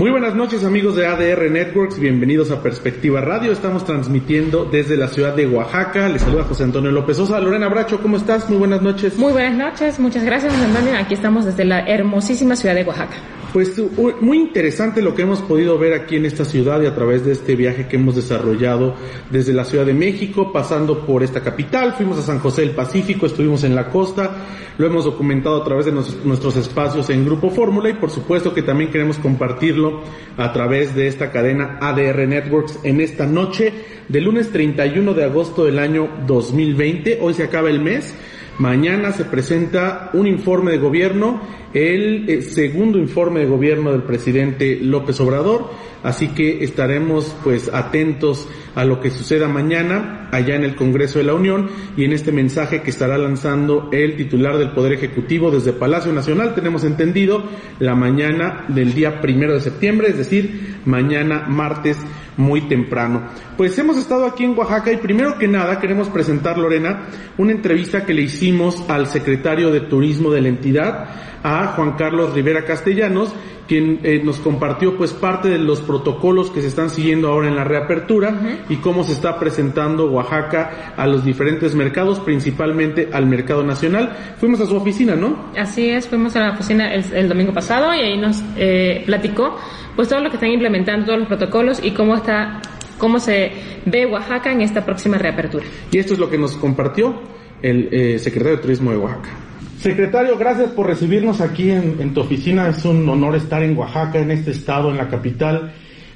Muy buenas noches amigos de ADR Networks, bienvenidos a Perspectiva Radio. Estamos transmitiendo desde la ciudad de Oaxaca. Les saluda José Antonio López Sosa. Lorena Bracho, ¿cómo estás? Muy buenas noches. Muy buenas noches, muchas gracias José Antonio. Aquí estamos desde la hermosísima ciudad de Oaxaca. Pues muy interesante lo que hemos podido ver aquí en esta ciudad y a través de este viaje que hemos desarrollado desde la Ciudad de México, pasando por esta capital, fuimos a San José del Pacífico, estuvimos en la costa, lo hemos documentado a través de nuestros espacios en Grupo Fórmula y por supuesto que también queremos compartirlo a través de esta cadena ADR Networks en esta noche del lunes 31 de agosto del año 2020. Hoy se acaba el mes. Mañana se presenta un informe de gobierno, el eh, segundo informe de gobierno del presidente López Obrador, así que estaremos pues atentos a lo que suceda mañana allá en el Congreso de la Unión y en este mensaje que estará lanzando el titular del Poder Ejecutivo desde Palacio Nacional, tenemos entendido, la mañana del día primero de septiembre, es decir, mañana martes muy temprano. Pues hemos estado aquí en Oaxaca y primero que nada queremos presentar, Lorena, una entrevista que le hicimos al secretario de Turismo de la entidad, a Juan Carlos Rivera Castellanos, quien eh, nos compartió pues parte de los protocolos que se están siguiendo ahora en la reapertura uh -huh. y cómo se está presentando Oaxaca a los diferentes mercados, principalmente al mercado nacional. Fuimos a su oficina, ¿no? Así es, fuimos a la oficina el, el domingo pasado y ahí nos eh, platicó pues todo lo que están implementando, todos los protocolos y cómo está, cómo se ve Oaxaca en esta próxima reapertura. Y esto es lo que nos compartió el eh, secretario de Turismo de Oaxaca. Secretario, gracias por recibirnos aquí en, tu oficina. Es un honor estar en Oaxaca, en este estado, en la capital.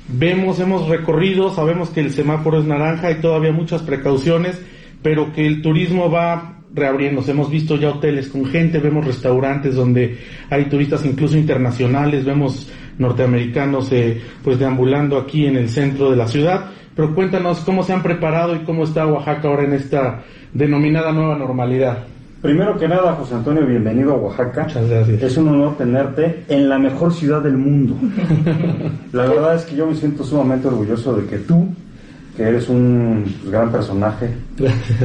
Vemos, hemos recorrido, sabemos que el semáforo es naranja y todavía muchas precauciones, pero que el turismo va reabriéndose. Hemos visto ya hoteles con gente, vemos restaurantes donde hay turistas incluso internacionales, vemos norteamericanos eh, pues deambulando aquí en el centro de la ciudad. Pero cuéntanos cómo se han preparado y cómo está Oaxaca ahora en esta denominada nueva normalidad. Primero que nada, José Antonio, bienvenido a Oaxaca. Muchas gracias. Es un honor tenerte en la mejor ciudad del mundo. la verdad es que yo me siento sumamente orgulloso de que tú, que eres un gran personaje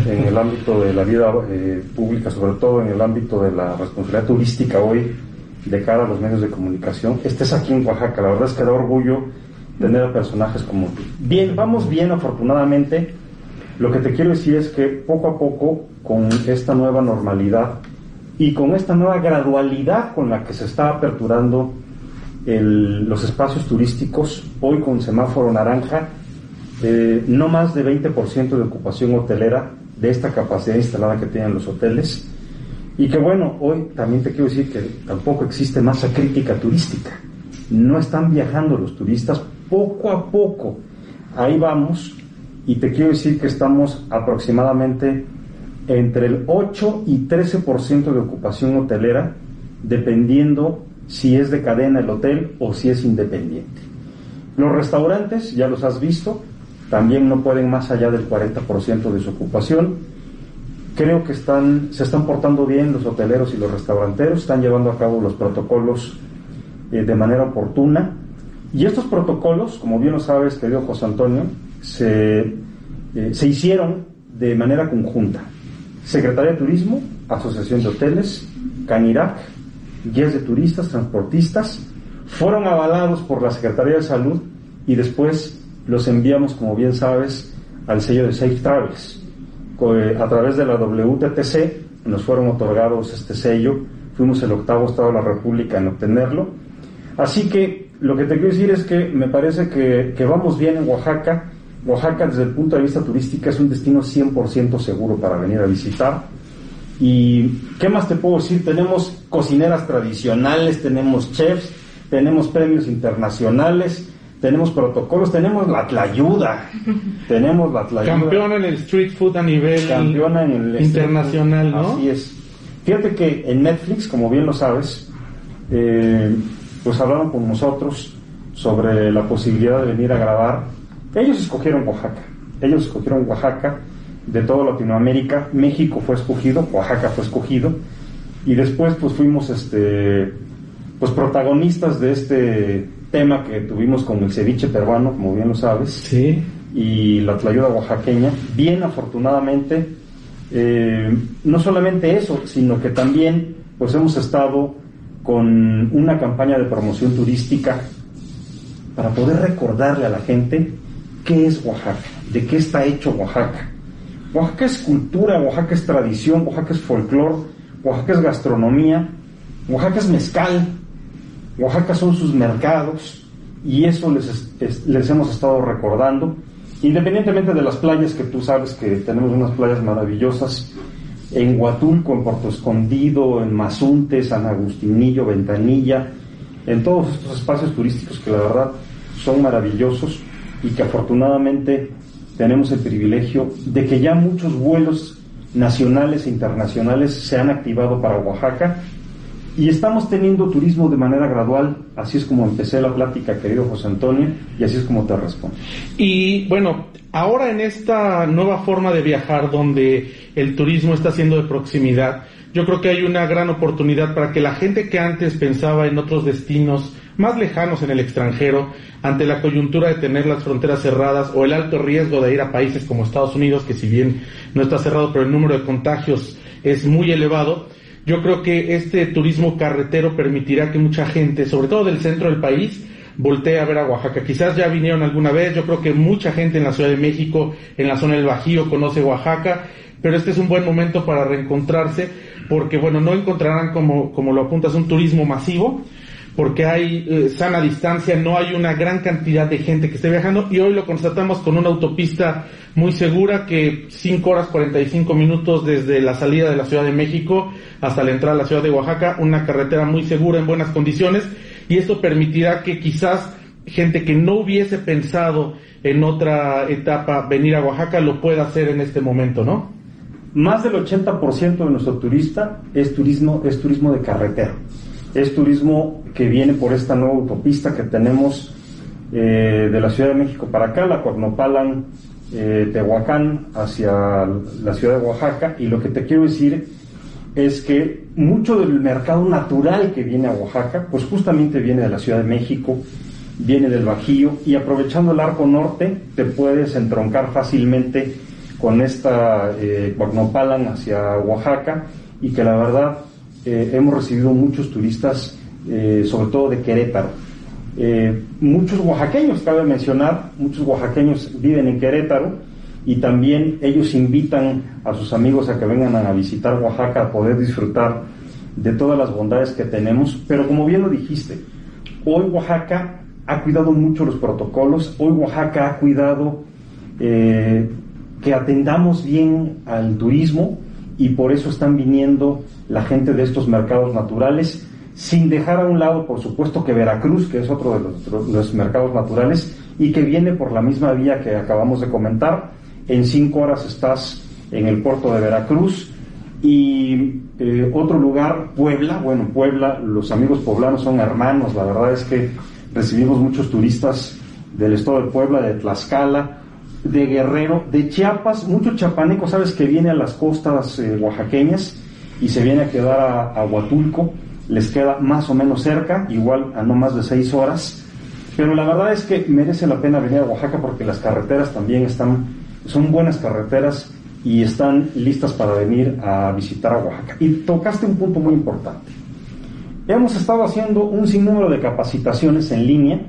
en el ámbito de la vida eh, pública, sobre todo en el ámbito de la responsabilidad turística hoy, de cara a los medios de comunicación, estés aquí en Oaxaca. La verdad es que da orgullo tener a personajes como tú. Bien, vamos bien, afortunadamente. Lo que te quiero decir es que poco a poco, con esta nueva normalidad y con esta nueva gradualidad con la que se está aperturando los espacios turísticos, hoy con semáforo naranja, eh, no más de 20% de ocupación hotelera de esta capacidad instalada que tienen los hoteles. Y que bueno, hoy también te quiero decir que tampoco existe masa crítica turística. No están viajando los turistas poco a poco. Ahí vamos y te quiero decir que estamos aproximadamente entre el 8 y 13% de ocupación hotelera, dependiendo si es de cadena el hotel o si es independiente. Los restaurantes, ya los has visto, también no pueden más allá del 40% de su ocupación. Creo que están, se están portando bien los hoteleros y los restauranteros, están llevando a cabo los protocolos eh, de manera oportuna. Y estos protocolos, como bien lo sabes, querido José Antonio, se, eh, se hicieron de manera conjunta. Secretaría de Turismo, Asociación de Hoteles, Canirac, guías de turistas, transportistas, fueron avalados por la Secretaría de Salud y después los enviamos, como bien sabes, al sello de Safe Travels. A través de la WTTC nos fueron otorgados este sello, fuimos el octavo Estado de la República en obtenerlo. Así que lo que te quiero decir es que me parece que, que vamos bien en Oaxaca. Oaxaca desde el punto de vista turístico es un destino 100% seguro para venir a visitar. ¿Y qué más te puedo decir? Tenemos cocineras tradicionales, tenemos chefs, tenemos premios internacionales, tenemos protocolos, tenemos la tlayuda, tenemos la tlayuda. Campeona en el street food a nivel Campeona en el internacional, ¿no? Así es. Fíjate que en Netflix, como bien lo sabes, eh, pues hablaron con nosotros sobre la posibilidad de venir a grabar. Ellos escogieron Oaxaca, ellos escogieron Oaxaca de toda Latinoamérica, México fue escogido, Oaxaca fue escogido, y después pues fuimos este pues protagonistas de este tema que tuvimos con el ceviche peruano, como bien lo sabes, Sí. y la tlayuda oaxaqueña. Bien afortunadamente, eh, no solamente eso, sino que también pues hemos estado con una campaña de promoción turística para poder recordarle a la gente qué es Oaxaca, de qué está hecho Oaxaca. Oaxaca es cultura, Oaxaca es tradición, Oaxaca es folclore, Oaxaca es gastronomía, Oaxaca es mezcal, Oaxaca son sus mercados y eso les, es- es- les hemos estado recordando, independientemente de las playas que tú sabes que tenemos unas playas maravillosas, en Huatulco, en Puerto Escondido, en Mazunte, San Agustinillo, Ventanilla, en todos estos espacios turísticos que la verdad son maravillosos y que afortunadamente tenemos el privilegio de que ya muchos vuelos nacionales e internacionales se han activado para Oaxaca y estamos teniendo turismo de manera gradual, así es como empecé la plática, querido José Antonio, y así es como te respondo. Y bueno, ahora en esta nueva forma de viajar donde el turismo está siendo de proximidad, yo creo que hay una gran oportunidad para que la gente que antes pensaba en otros destinos más lejanos en el extranjero, ante la coyuntura de tener las fronteras cerradas o el alto riesgo de ir a países como Estados Unidos, que si bien no está cerrado, pero el número de contagios es muy elevado, yo creo que este turismo carretero permitirá que mucha gente, sobre todo del centro del país, voltee a ver a Oaxaca. Quizás ya vinieron alguna vez, yo creo que mucha gente en la Ciudad de México, en la zona del Bajío, conoce Oaxaca, pero este es un buen momento para reencontrarse, porque bueno, no encontrarán como, como lo apuntas un turismo masivo, porque hay eh, sana distancia, no hay una gran cantidad de gente que esté viajando y hoy lo constatamos con una autopista muy segura que 5 horas 45 minutos desde la salida de la Ciudad de México hasta la entrada a la Ciudad de Oaxaca, una carretera muy segura en buenas condiciones y esto permitirá que quizás gente que no hubiese pensado en otra etapa venir a Oaxaca lo pueda hacer en este momento, ¿no? Más del 80% de nuestro turista es turismo, es turismo de carretera. Es turismo que viene por esta nueva autopista que tenemos eh, de la Ciudad de México para acá, la Cuernopalan, eh, Tehuacán, hacia la ciudad de Oaxaca. Y lo que te quiero decir es que mucho del mercado natural que viene a Oaxaca, pues justamente viene de la Ciudad de México, viene del Bajío y aprovechando el arco norte te puedes entroncar fácilmente con esta eh, Cuernopalan hacia Oaxaca y que la verdad eh, hemos recibido muchos turistas, eh, sobre todo de Querétaro. Eh, muchos oaxaqueños, cabe mencionar, muchos oaxaqueños viven en Querétaro y también ellos invitan a sus amigos a que vengan a visitar Oaxaca a poder disfrutar de todas las bondades que tenemos. Pero como bien lo dijiste, hoy Oaxaca ha cuidado mucho los protocolos, hoy Oaxaca ha cuidado que atendamos bien al turismo y por eso están viniendo la gente de estos mercados naturales, sin dejar a un lado, por supuesto, que Veracruz, que es otro de los, mercados naturales y que viene por la misma vía que acabamos de comentar. En cinco horas estás en el puerto de Veracruz y eh, otro lugar, Puebla. Bueno, Puebla, los amigos poblanos son hermanos, la verdad es que recibimos muchos turistas del estado de Puebla, de Tlaxcala, de Guerrero, de Chiapas, mucho chapaneco, sabes que viene a las costas eh, oaxaqueñas y se viene a quedar a, a, Huatulco, les queda más o menos cerca, igual a no más de seis horas, pero la verdad es que merece la pena venir a Oaxaca porque las carreteras también están, son buenas carreteras y están listas para venir a visitar a Oaxaca. Y tocaste un punto muy importante. Hemos estado haciendo un sinnúmero de capacitaciones en línea.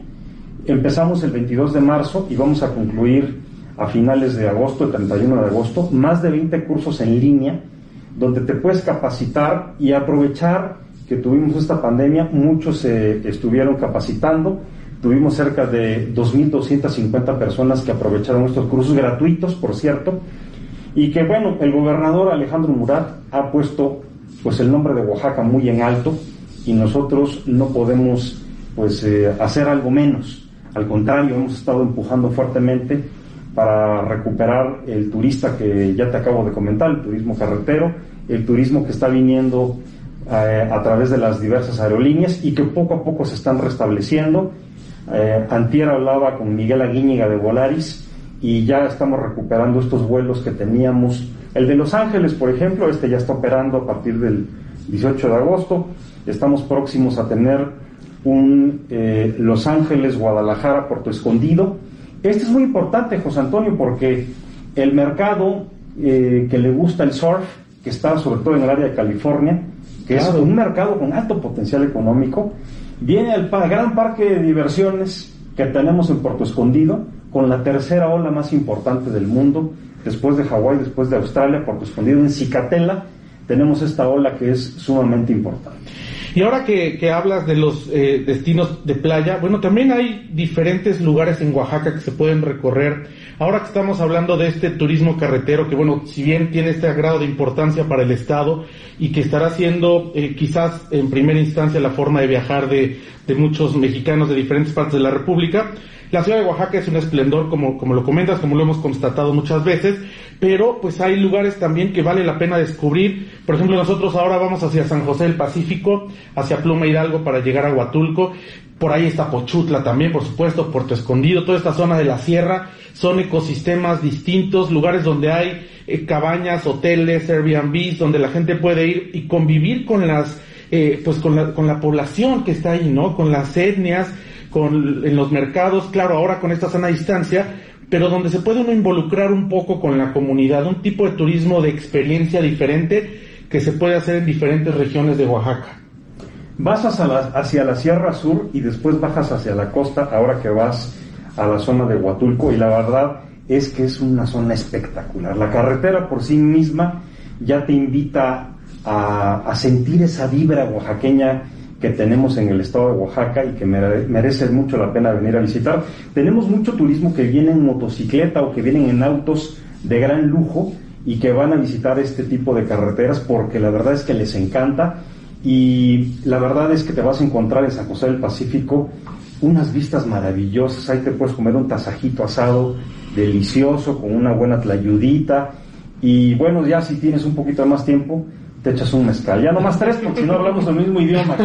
Empezamos el 22 de marzo y vamos a concluir a finales de agosto, el 31 de agosto, más de 20 cursos en línea donde te puedes capacitar y aprovechar que tuvimos esta pandemia, muchos se estuvieron capacitando, tuvimos cerca de 2.250 personas que aprovecharon estos cursos gratuitos, por cierto, y que bueno, el gobernador Alejandro Murat ha puesto pues el nombre de Oaxaca muy en alto y nosotros no podemos pues eh, hacer algo menos, al contrario, hemos estado empujando fuertemente para recuperar el turista que ya te acabo de comentar, el turismo carretero, el turismo que está viniendo eh, a través de las diversas aerolíneas y que poco a poco se están restableciendo. Eh, antier hablaba con Miguel Aguíñiga de Volaris y ya estamos recuperando estos vuelos que teníamos. El de Los Ángeles, por ejemplo, este ya está operando a partir del 18 de agosto. Estamos próximos a tener un eh, Los Ángeles, Guadalajara, Puerto Escondido. Este es muy importante, José Antonio, porque el mercado eh, que le gusta el surf, que está sobre todo en el área de California, que es un mercado con alto potencial económico, viene al gran parque de diversiones que tenemos en Puerto Escondido, con la tercera ola más importante del mundo, después de Hawái, después de Australia, Puerto Escondido, en Cicatela, tenemos esta ola que es sumamente importante. Y ahora que, hablas de los eh, destinos de playa, bueno, también hay diferentes lugares en Oaxaca que se pueden recorrer. Ahora que estamos hablando de este turismo carretero, que bueno, si bien tiene este grado de importancia para el Estado y que estará siendo eh, quizás en primera instancia la forma de viajar de muchos mexicanos de diferentes partes de la República, la ciudad de Oaxaca es un esplendor, como, como lo comentas, como lo hemos constatado muchas veces, pero pues hay lugares también que vale la pena descubrir. Por ejemplo, nosotros ahora vamos hacia San José del Pacífico, hacia Pluma Hidalgo para llegar a Huatulco. Por ahí está Pochutla también, por supuesto, Puerto Escondido, toda esta zona de la sierra. Son ecosistemas distintos, lugares donde hay eh, cabañas, hoteles, Airbnb, donde la gente puede ir y convivir con las, eh, pues con la, con la población que está ahí, ¿no? Con las etnias, con, en los mercados, claro, ahora con esta sana distancia, pero donde se puede uno involucrar un poco con la comunidad, un tipo de turismo de experiencia diferente que se puede hacer en diferentes regiones de Oaxaca. Vas hacia la, hacia la Sierra Sur y después bajas hacia la costa ahora que vas a la zona de Huatulco y la verdad es que es una zona espectacular. La carretera por sí misma ya te invita a, a sentir esa vibra oaxaqueña que tenemos en el estado de Oaxaca y que merece mucho la pena venir a visitar. Tenemos mucho turismo que viene en motocicleta o que vienen en autos de gran lujo y que van a visitar este tipo de carreteras porque la verdad es que les encanta y la verdad es que te vas a encontrar en San José del Pacífico unas vistas maravillosas, ahí te puedes comer un tasajito asado delicioso con una buena tlayudita y bueno, ya si tienes un poquito más tiempo, te echas un mezcal. Ya nomás tres, porque si no hablamos el mismo idioma.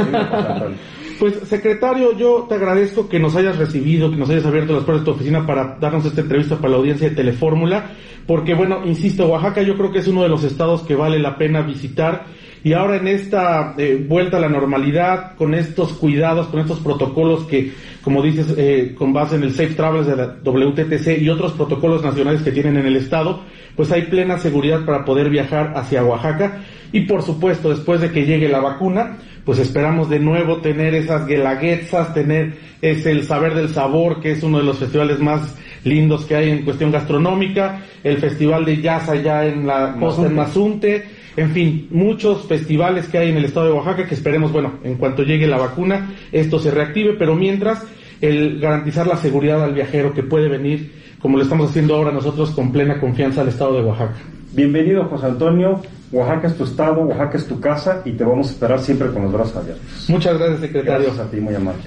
Pues, secretario, yo te agradezco que nos hayas recibido, que nos hayas abierto las puertas de tu oficina para darnos esta entrevista para la audiencia de Telefórmula, porque bueno, insisto, Oaxaca yo creo que es uno de los estados que vale la pena visitar y ahora en esta eh, vuelta a la normalidad, con estos cuidados, con estos protocolos que, como dices, eh, con base en el Safe Travels de la WTTC y otros protocolos nacionales que tienen en el estado, pues hay plena seguridad para poder viajar hacia Oaxaca. Y por supuesto, después de que llegue la vacuna, pues esperamos de nuevo tener esas guelaguetzas, tener ese el saber del sabor, que es uno de los festivales más lindos que hay en cuestión gastronómica, el festival de jazz allá en la costa en Mazunte, en fin, muchos festivales que hay en el estado de Oaxaca que esperemos, bueno, en cuanto llegue la vacuna, esto se reactive, pero mientras, el garantizar la seguridad al viajero que puede venir, como lo estamos haciendo ahora nosotros, con plena confianza al estado de Oaxaca. Bienvenido, José Antonio. Oaxaca es tu estado, Oaxaca es tu casa y te vamos a esperar siempre con los brazos abiertos. Muchas gracias, secretario. Gracias a ti, muy amable.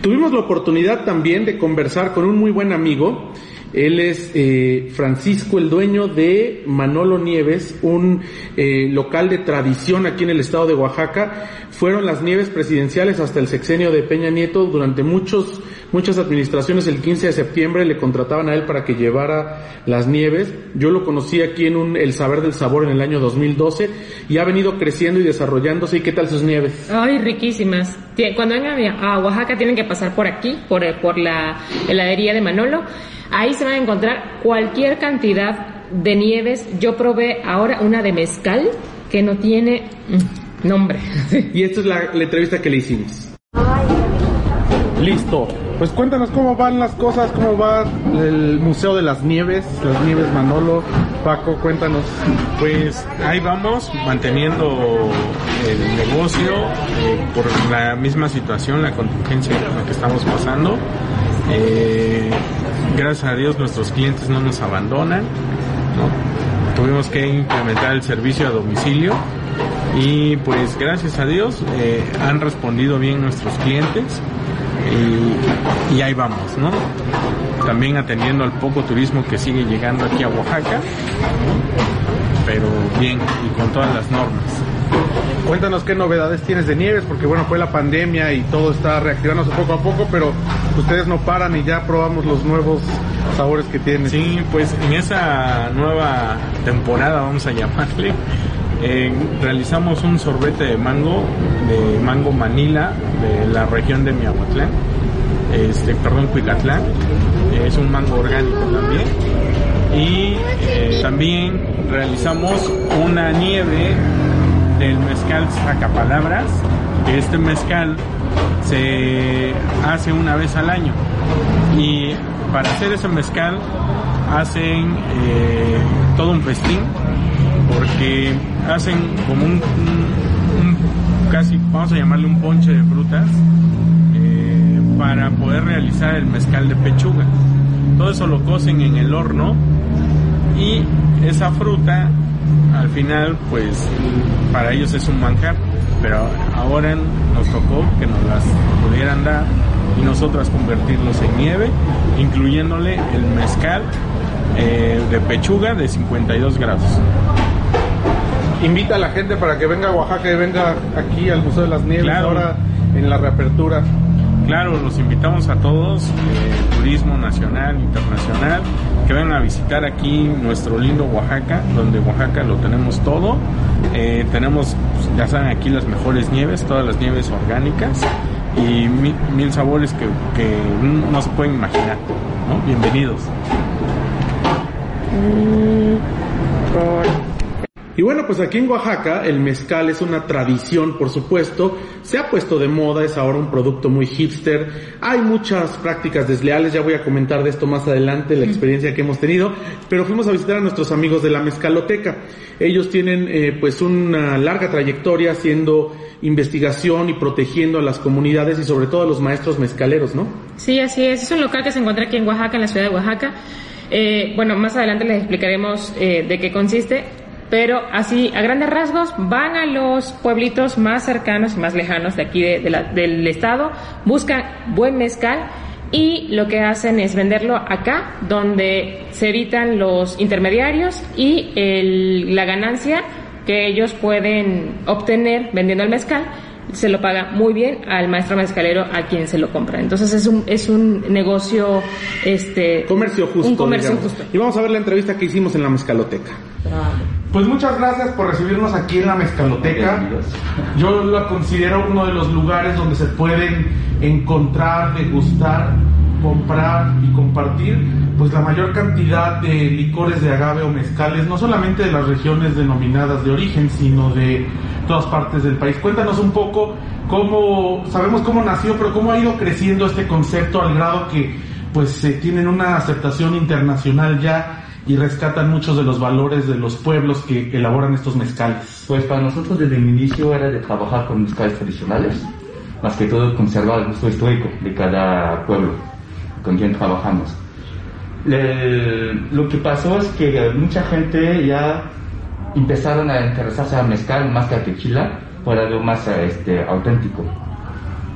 Tuvimos la oportunidad también de conversar con un muy buen amigo él es eh, Francisco, el dueño de Manolo Nieves, un eh, local de tradición aquí en el estado de Oaxaca. Fueron las nieves presidenciales hasta el sexenio de Peña Nieto. Durante muchos, muchas administraciones, el 15 de septiembre le contrataban a él para que llevara las nieves. Yo lo conocí aquí en un El Saber del Sabor en el año 2012 y ha venido creciendo y desarrollándose. ¿Y qué tal sus nieves? Ay, riquísimas. Cuando vengan a Oaxaca tienen que pasar por aquí, por, por la heladería de Manolo Ahí se van a encontrar cualquier cantidad de nieves. Yo probé ahora una de mezcal que no tiene mm, nombre. y esta es la, entrevista que le hicimos. Listo. Pues cuéntanos cómo van las cosas, cómo va el Museo de las Nieves, las Nieves Manolo. Paco, cuéntanos. Pues ahí vamos, manteniendo el negocio eh, por la misma situación, la contingencia en la que estamos pasando. Eh, gracias a Dios nuestros clientes no nos abandonan. Tuvimos que implementar el servicio a domicilio y pues gracias a Dios eh, han respondido bien nuestros clientes y, ahí vamos, ¿no? También atendiendo al poco turismo que sigue llegando aquí a Oaxaca, pero bien y con todas las normas. Cuéntanos qué novedades tienes de Nieves, porque bueno, fue la pandemia y todo está reactivándose poco a poco, pero ustedes no paran y ya probamos los nuevos sabores que tienen. Sí, pues en esa nueva temporada, vamos a llamarle, eh, realizamos un sorbete de mango, de mango Manila, de la región de Miahuatlán, este, perdón, Cuicatlán, es un mango orgánico también. Y eh, también realizamos una nieve del mezcal Sacapalabras, que este mezcal se hace una vez al año. Y para hacer ese mezcal hacen eh, todo un festín, porque hacen como un, casi, vamos a llamarle un ponche de frutas, eh, para poder realizar el mezcal de pechuga. Todo eso lo cocen en el horno y esa fruta al final pues para ellos es un manjar pero ahora nos tocó que nos las pudieran dar y nosotras convertirlos en nieve incluyéndole el mezcal eh, de pechuga de 52 grados Invita a la gente para que venga a Oaxaca y venga aquí al Museo de las Nieves Claro. ahora en la reapertura. Claro, los invitamos a todos, eh, turismo nacional, internacional, que vengan a visitar aquí nuestro lindo Oaxaca, donde Oaxaca lo tenemos todo. Eh, tenemos, pues, ya saben, aquí las mejores nieves, todas las nieves orgánicas y mi- mil sabores que, que no se pueden imaginar. ¿no? Bienvenidos. Y bueno, pues aquí en Oaxaca el mezcal es una tradición, por supuesto, se ha puesto de moda, es ahora un producto muy hipster, hay muchas prácticas desleales, ya voy a comentar de esto más adelante, la experiencia que hemos tenido, pero fuimos a visitar a nuestros amigos de la mezcaloteca. Ellos tienen eh, pues una larga trayectoria haciendo investigación y protegiendo a las comunidades y sobre todo a los maestros mezcaleros, ¿no? Sí, así es. Es un local que se encuentra aquí en Oaxaca, en la ciudad de Oaxaca. Eh, bueno, más adelante les explicaremos eh, de qué consiste, pero así, a grandes rasgos, van a los pueblitos más cercanos y más lejanos de aquí de- de la- del estado, buscan buen mezcal y lo que hacen es venderlo acá, donde se evitan los intermediarios y el- la ganancia que ellos pueden obtener vendiendo el mezcal se lo paga muy bien al maestro mezcalero a quien se lo compra. Entonces es un es un negocio este Comercio justo. un comercio digamos. justo. Y vamos a ver la entrevista que hicimos en la mezcaloteca. Pues muchas gracias por recibirnos aquí en la mezcaloteca. Yo la considero uno de los lugares donde se pueden encontrar, degustar, comprar y compartir pues la mayor cantidad de licores de agave o mezcales, no solamente de las regiones denominadas de origen, sino de todas partes del país. Cuéntanos un poco cómo, sabemos cómo nació, pero cómo ha ido creciendo este concepto al grado que pues eh, tienen una aceptación internacional ya y rescatan muchos de los valores de los pueblos que elaboran estos mezcales. Pues para nosotros desde el inicio era de trabajar con mezcales tradicionales, más que todo conservar el gusto histórico de cada pueblo con quien trabajamos. Lo que pasó es que mucha gente ya empezaron a interesarse al mezcal más que a tequila por algo más este, auténtico.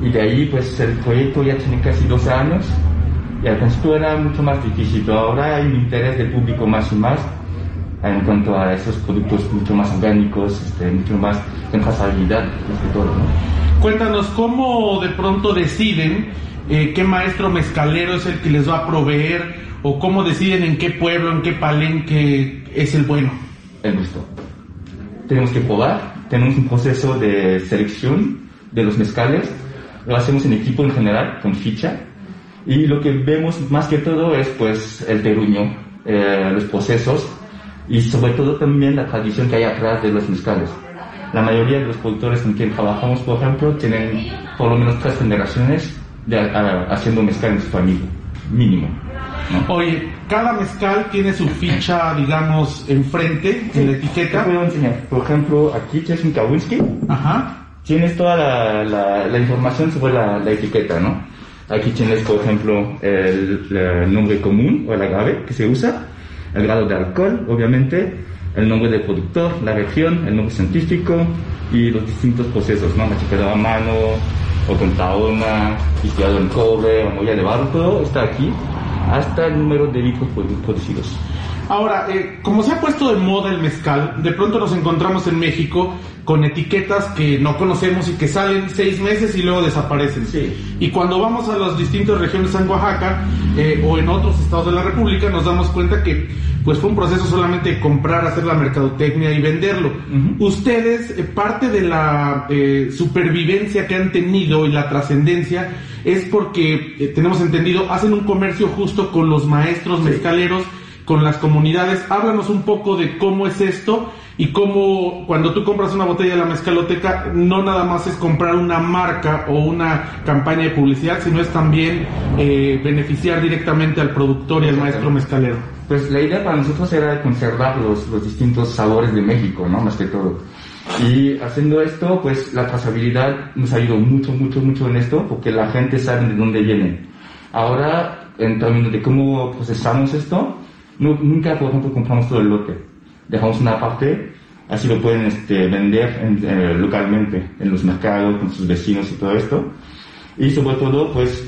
Y de ahí pues el proyecto ya tiene casi 12 años y al principio era mucho más difícil, pero ahora hay un interés del público más y más en cuanto a esos productos mucho más orgánicos, este, mucho más en trazabilidad, más que todo, ¿no? Cuéntanos cómo de pronto deciden eh, qué maestro mezcalero es el que les va a proveer o cómo deciden en qué pueblo, en qué palenque es el bueno. El gusto. Tenemos que probar, tenemos un proceso de selección de los mezcales, lo hacemos en equipo en general, con ficha, y lo que vemos más que todo es pues el terruño, eh, los procesos y sobre todo también la tradición que hay atrás de los mezcales. La mayoría de los productores con quien trabajamos, por ejemplo, tienen por lo menos tres generaciones de, a- haciendo mezcal en su familia, mínimo. ¿no? Oye, cada mezcal tiene su ficha, digamos, enfrente, en la Te etiqueta. puedo enseñar. Por ejemplo, aquí tienes un Kawinski, Ajá. tienes toda la, la- la información sobre la, la etiqueta, ¿no? Aquí tienes, por ejemplo, el, el nombre común o el agave que se usa, el grado de alcohol, obviamente, el nombre del productor, la región, el nombre científico y los distintos procesos, ¿no? Machicado a mano, o con taona, distillado en cobre, o molla de barro, todo está aquí, hasta el número de litros produ- producidos. Ahora, eh, como se ha puesto de moda el mezcal, de pronto nos encontramos en México con etiquetas que no conocemos y que salen seis meses y luego desaparecen. Y cuando vamos a las distintas regiones en Oaxaca eh, o en otros estados de la República, nos damos cuenta que pues fue un proceso solamente de comprar, hacer la mercadotecnia y venderlo. Ustedes, eh, parte de la eh, supervivencia que han tenido y la trascendencia es porque, eh, tenemos entendido, hacen un comercio justo con los maestros mezcaleros, con las comunidades. Háblanos un poco de cómo es esto y cómo cuando tú compras una botella de la mezcaloteca no nada más es comprar una marca o una campaña de publicidad, sino es también eh, beneficiar directamente al productor y al maestro mezcalero. Pues la idea para nosotros era conservar los, los distintos sabores de México, ¿no? Más que todo. Y haciendo esto, pues la trazabilidad nos ayudó mucho, mucho, mucho en esto, porque la gente sabe de dónde viene. Ahora, en términos de cómo procesamos esto, no- nunca, por ejemplo, compramos todo el lote. Dejamos una parte, así lo pueden este, vender en- eh, localmente, en los mercados, con sus vecinos y todo esto. Y sobre todo, pues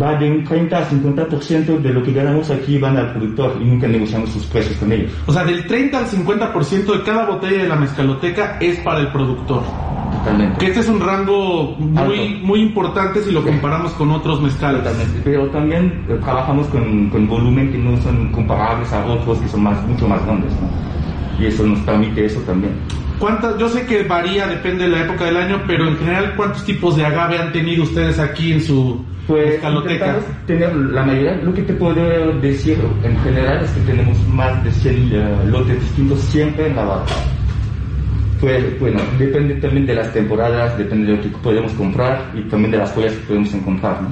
va de un 30 a 50% de lo que ganamos aquí van al productor y nunca negociamos sus precios con ellos. O sea, del 30 al 50% de cada botella de la mezcaloteca es para el productor. Totalmente. Que este es un rango muy, Alto. muy importante si lo comparamos con otros mezcales. Totalmente. Pero también eh, trabajamos con, con volumen que no son comparables a otros que son más, mucho más grandes. ¿no? Y eso nos permite eso también. ¿Cuántas? Yo sé que varía, depende de la época del año, pero en general, ¿cuántos tipos de agave han tenido ustedes aquí en su Pues intentamos tener la mayoría, lo que te puedo decir en general es que tenemos más de 100 eh, lotes distintos siempre en la barca. Pues, bueno, depende también de las temporadas, depende de lo que podemos comprar y también de las joyas que podemos encontrar, ¿no?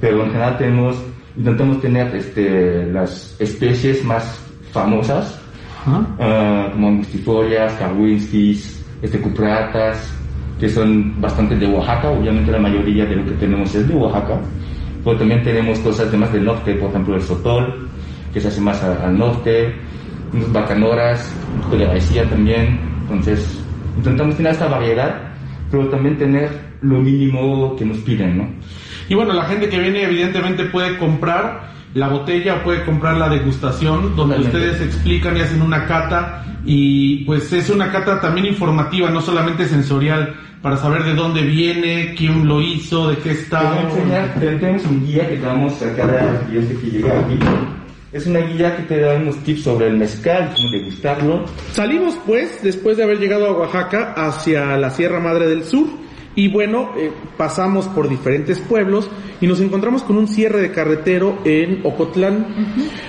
Pero en general tenemos, intentamos tener este, las especies más famosas, ah, como angustifolias, carwinskis, este, cupratas, que son bastante de Oaxaca, obviamente la mayoría de lo que tenemos es de Oaxaca, pero también tenemos cosas de más del norte, por ejemplo el sotol, que se hace más al norte, unas bacanoras, un poco de raicilla también, entonces intentamos tener esta variedad, pero también tener lo mínimo que nos piden, ¿no? Y bueno, la gente que viene evidentemente puede comprar la botella o puede comprar la degustación donde Totalmente. ustedes explican y hacen una cata y pues es una cata también informativa, no solamente sensorial, para saber de dónde viene, quién lo hizo, de qué te- tenemos un guía que damos a cada cliente que llega aquí. Es una guía que te da unos tips sobre el mezcal, cómo degustarlo. Salimos pues, después de haber llegado a Oaxaca, hacia la Sierra Madre del Sur. Y bueno, eh, pasamos por diferentes pueblos y nos encontramos con un cierre de carretero en Ocotlán.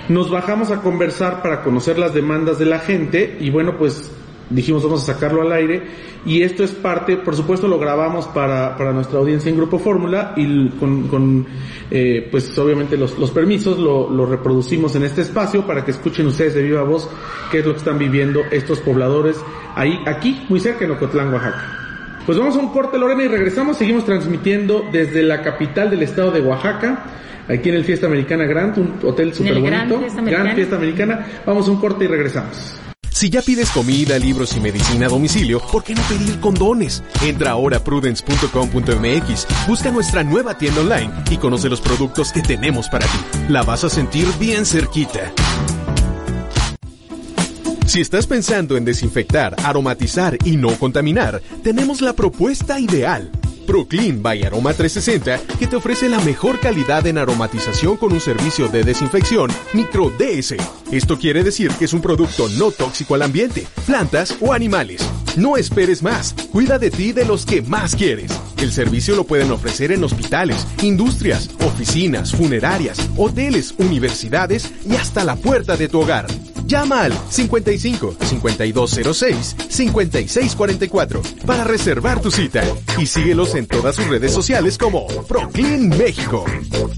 Nos bajamos a conversar para conocer las demandas de la gente y bueno, pues dijimos vamos a sacarlo al aire y esto es parte, por supuesto lo grabamos para, para nuestra audiencia en Grupo Fórmula y con, con, eh, pues obviamente los, los permisos lo, lo reproducimos en este espacio para que escuchen ustedes de viva voz qué es lo que están viviendo estos pobladores ahí, aquí, muy cerca en Ocotlán, Oaxaca. Pues vamos a un corte Lorena y regresamos, seguimos transmitiendo desde la capital del estado de Oaxaca, aquí en el Fiesta Americana Grant, un hotel súper Gran bonito, Fiesta Americana. Fiesta Americana. Vamos a un corte y regresamos. Si ya pides comida, libros y medicina a domicilio, ¿por qué no pedir condones? Entra ahora a prudence.com.mx, busca nuestra nueva tienda online y conoce los productos que tenemos para ti. La vas a sentir bien cerquita. Si estás pensando en desinfectar, aromatizar y no contaminar, tenemos la propuesta ideal. Proclean by Aroma 360 que te ofrece la mejor calidad en aromatización con un servicio de desinfección micro DS. Esto quiere decir que es un producto no tóxico al ambiente, plantas o animales. No esperes más. Cuida de ti de los que más quieres. El servicio lo pueden ofrecer en hospitales, industrias, oficinas, funerarias, hoteles, universidades y hasta la puerta de tu hogar. Llama al 55 5206 5644 para reservar tu cita y síguelos en todas sus redes sociales como Proclean México.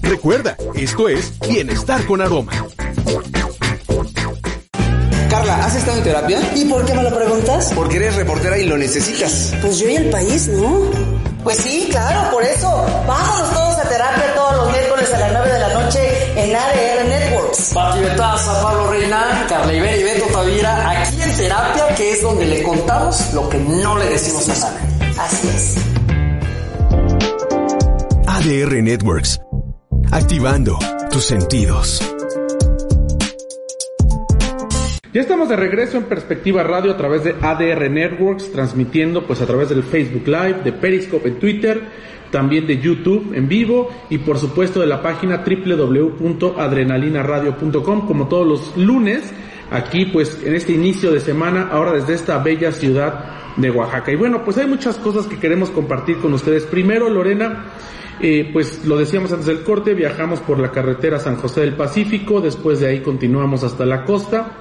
Recuerda, esto es Bienestar con Aroma. Carla, ¿has estado en terapia? ¿Y por qué me lo preguntas? Porque eres reportera y lo necesitas. Pues yo y el país, ¿no? Pues sí, claro, por eso. Vámonos todos a terapia todos los miércoles a las 9 de la noche en ADR. Pati Betaza, Pablo Reina, Carla Ibero y Beto Tavira, aquí en terapia, que es donde le contamos lo que no le decimos a nadie. Así es. ADR Networks. Activando tus sentidos. Ya estamos de regreso en Perspectiva Radio a través de ADR Networks, transmitiendo pues a través del Facebook Live, de Periscope en Twitter, también de YouTube en vivo y por supuesto de la página www.adrenalinaradio.com como todos los lunes aquí pues en este inicio de semana ahora desde esta bella ciudad de Oaxaca. Y bueno, pues hay muchas cosas que queremos compartir con ustedes. Primero, Lorena, eh, pues lo decíamos antes del corte, viajamos por la carretera San José del Pacífico, después de ahí continuamos hasta la costa.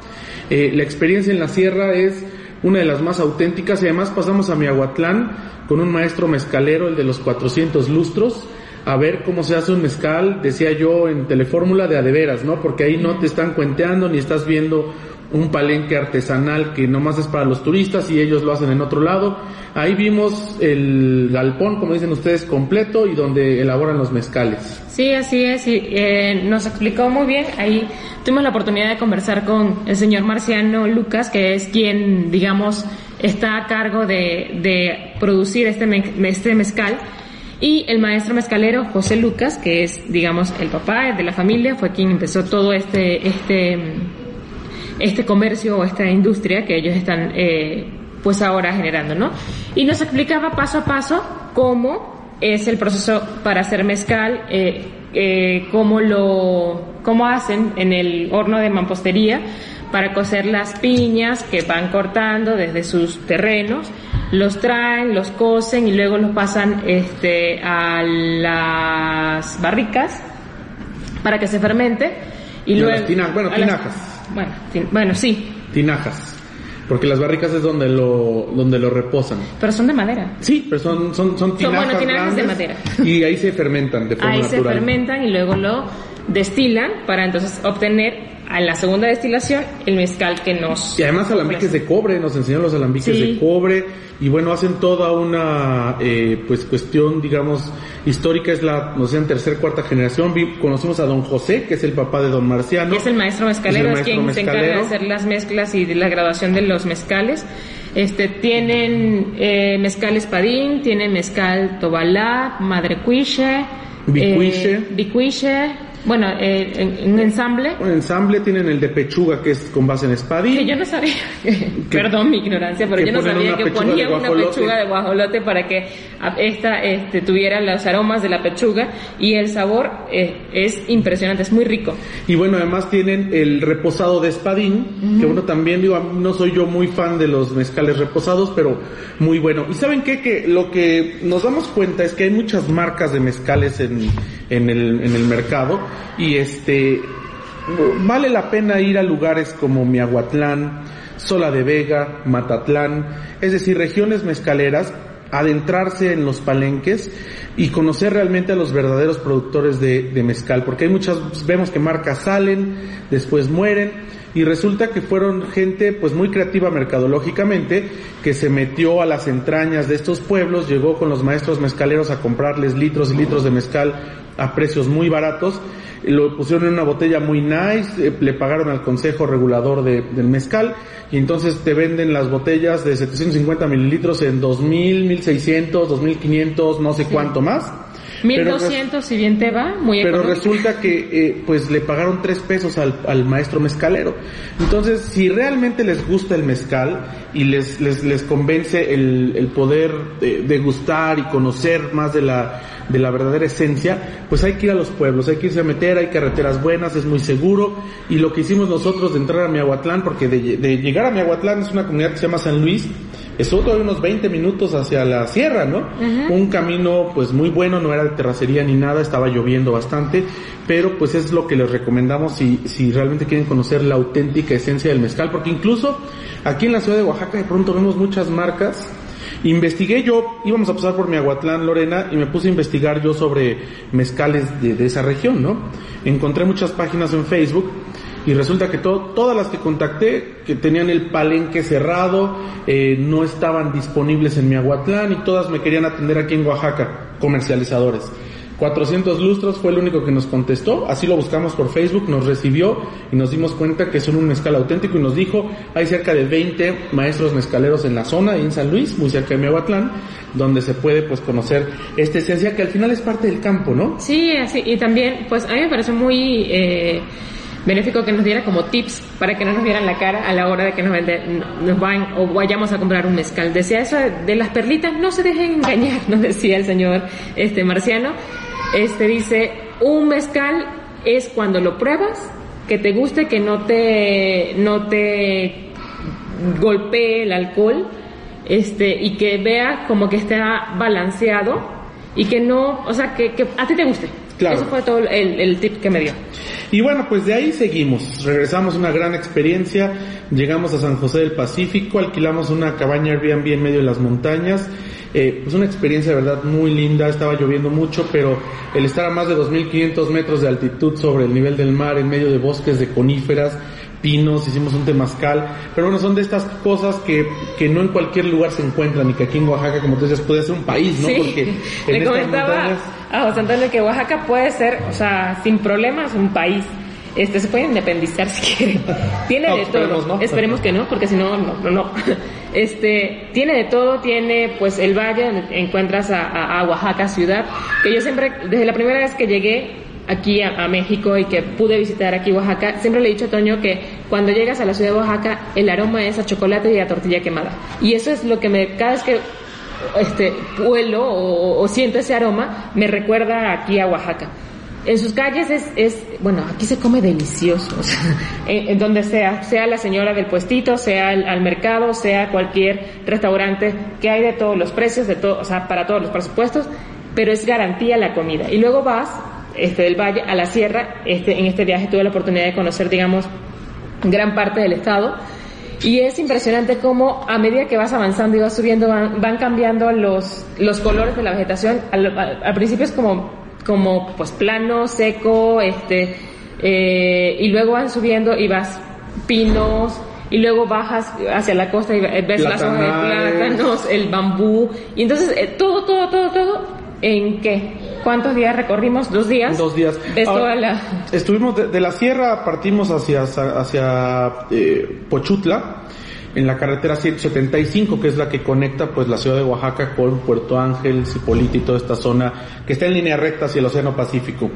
Eh, la experiencia en la sierra es una de las más auténticas y además pasamos a Miahuatlán con un maestro mezcalero, el de los 400 lustros, a ver cómo se hace un mezcal, decía yo en telefórmula de adeveras, ¿no? Porque ahí no te están cuenteando ni estás viendo un palenque artesanal que nomás es para los turistas y ellos lo hacen en otro lado. Ahí vimos el galpón, como dicen ustedes, completo y donde elaboran los mezcales. Sí, así es. Y, eh, nos explicó muy bien. Ahí tuvimos la oportunidad de conversar con el señor Marciano Lucas, que es quien, digamos, está a cargo de, de producir este, este mezcal. Y el maestro mezcalero José Lucas, que es, digamos, el papá de la familia, fue quien empezó todo este, este, este comercio o esta industria que ellos están, eh, pues ahora generando, ¿no? Y nos explicaba paso a paso cómo es el proceso para hacer mezcal, eh, eh, cómo lo, cómo hacen en el horno de mampostería para cocer las piñas que van cortando desde sus terrenos los traen, los cocen y luego los pasan este, a las barricas para que se fermente. Y, luego, bueno, tinajas. Bueno, bueno, sí. Tinajas. Porque las barricas es donde lo, donde lo reposan. Pero son de madera. Sí, pero son, son, son tinajas. bueno, tinajas de madera. Y ahí se fermentan de forma ahí natural. se fermentan y luego lo destilan para entonces obtener a la segunda destilación el mezcal que nos... Y además alambiques de cobre, nos enseñan los alambiques Sí. de cobre y bueno, hacen toda una eh, pues cuestión, digamos, histórica, es la, no sé, en tercer, cuarta generación. Vi- conocimos a don José, que es el papá de don Marciano. que es el maestro mezcalero, Es es, el quien maestro se encarga de mezcalero. hacer las mezclas y de la graduación de los mezcales. Este, tienen eh, mezcal espadín, tienen mezcal tobalá, madre cuiche, Bicuiche. eh, bicuiche, bueno, eh, en, en ensamble, Un ensamble tienen el de pechuga, que es con base en espadín. que yo no sabía, perdón mi ignorancia, pero yo no sabía que de una pechuga de guajolote para que esta este, tuviera los aromas de la pechuga y el sabor eh, es impresionante, es muy rico. Y bueno, además tienen el reposado de espadín, que bueno, también digo, no soy yo muy fan de los mezcales reposados, pero muy bueno. Y saben qué, que lo que nos damos cuenta es que hay muchas marcas de mezcales en, en, el, en el mercado y este, vale la pena ir a lugares como Miahuatlán, Sola de Vega, Matatlán, es decir, regiones mezcaleras adentrarse en los palenques y conocer realmente a los verdaderos productores de, de mezcal, porque hay muchas, vemos que marcas salen, después mueren, y resulta que fueron gente pues muy creativa mercadológicamente, que se metió a las entrañas de estos pueblos, llegó con los maestros mezcaleros a comprarles litros y litros de mezcal a precios muy baratos, lo pusieron en una botella muy nice, eh, le pagaron al consejo regulador de- del mezcal y entonces te venden las botellas de 750 mililitros en 2000, 1600, 2500, no sé cuánto más. Pero res- 1200 si bien te va, muy pero económico. resulta que eh, pues le pagaron tres pesos al, al maestro mezcalero. Entonces, si realmente les gusta el mezcal y les, les, les convence el, el poder eh, degustar y conocer más de la, de la verdadera esencia, pues hay que ir a los pueblos, hay que irse a meter, hay carreteras buenas, es muy seguro. Y lo que hicimos nosotros de entrar a Miahuatlán, porque de, de llegar a Miahuatlán es una comunidad que se llama San Luis, estuvo todavía unos 20 minutos hacia la sierra, ¿no? Un camino pues muy bueno, no era de terracería ni nada, estaba lloviendo bastante, pero pues es lo que les recomendamos si, si realmente quieren conocer la auténtica esencia del mezcal, porque incluso aquí en la ciudad de Oaxaca de pronto vemos muchas marcas. Investigué yo, íbamos a pasar por Miahuatlán, Lorena, y me puse a investigar yo sobre mezcales de, de esa región, ¿no? Encontré muchas páginas en Facebook y resulta que to- todas las que contacté, que tenían el palenque cerrado, eh, no estaban disponibles en Miahuatlán y todas me querían atender aquí en Oaxaca, comercializadores. 400 lustros fue el único que nos contestó, así lo buscamos por Facebook, nos recibió y nos dimos cuenta que son un mezcal auténtico y nos dijo, hay cerca de 20 maestros mezcaleros en la zona, en San Luis, muy cerca de Miahuatlán, donde se puede pues conocer esta esencia que al final es parte del campo, ¿no? Sí, así, y también, pues a mí me parece muy, eh, benéfico que nos diera como tips para que no nos vieran la cara a la hora de que nos, vende, nos vayan o vayamos a comprar un mezcal. Decía eso de las perlitas, no se dejen engañar, nos decía el señor este marciano. Este dice, un mezcal es cuando lo pruebas, que te guste, que no te, no te golpee el alcohol, este, y que vea como que está balanceado y que no, o sea, que, que a ti te guste. Claro. Eso fue todo el, el tip que me dio. Y bueno, pues de ahí seguimos. Regresamos una gran experiencia. Llegamos a San José del Pacífico, alquilamos una cabaña Airbnb en medio de las montañas. Eh, pues una experiencia de verdad muy linda, estaba lloviendo mucho, pero el estar a más de 2.500 metros de altitud sobre el nivel del mar, en medio de bosques de coníferas, pinos, hicimos un temazcal, pero bueno, son de estas cosas que, que no en cualquier lugar se encuentran y que aquí en Oaxaca, como tú decías, puede ser un país, ¿no? Sí. Porque en Le comentaba montañas- a José Antonio que Oaxaca puede ser, o sea, sin problemas, un país. Este, se puede independizar si quiere. Tiene No, de esperemos, todo. ¿no? Esperemos que no, porque si no, no, no, no. Este, tiene de todo, tiene pues el valle donde encuentras a, a- a Oaxaca ciudad, que yo siempre, desde la primera vez que llegué aquí a, a México y que pude visitar aquí Oaxaca, siempre le he dicho a Toño que cuando llegas a la ciudad de Oaxaca, el aroma es a chocolate y a tortilla quemada. Y eso es lo que me, cada vez que este vuelo o, siento ese aroma, me recuerda aquí a Oaxaca. En sus calles es, es bueno, aquí se come delicioso, o sea, en, donde sea, sea la señora del puestito, sea al mercado, sea cualquier restaurante, que hay de todos los precios, de todo, o sea, para todos los presupuestos, pero es garantía la comida. Y luego vas, este, del valle a la sierra, este, en este viaje tuve la oportunidad de conocer, digamos, gran parte del estado. Y es impresionante cómo a medida que vas avanzando y vas subiendo van, van cambiando los, los colores de la vegetación. Al, al- al principio es como, como pues plano, seco, este, eh, y luego van subiendo y vas pinos, y luego bajas hacia la costa y ves las hojas de plátanos, el bambú, y entonces eh, todo, todo, todo, todo, ¿en qué? ¿Cuántos días recorrimos? ¿Dos días? Dos días. Ahora, la... Estuvimos de, de la sierra, partimos hacia, hacia eh, Pochutla, en la carretera 175, que es la que conecta pues la ciudad de Oaxaca con Puerto Ángel, Cipolite y toda esta zona que está en línea recta hacia el Océano Pacífico.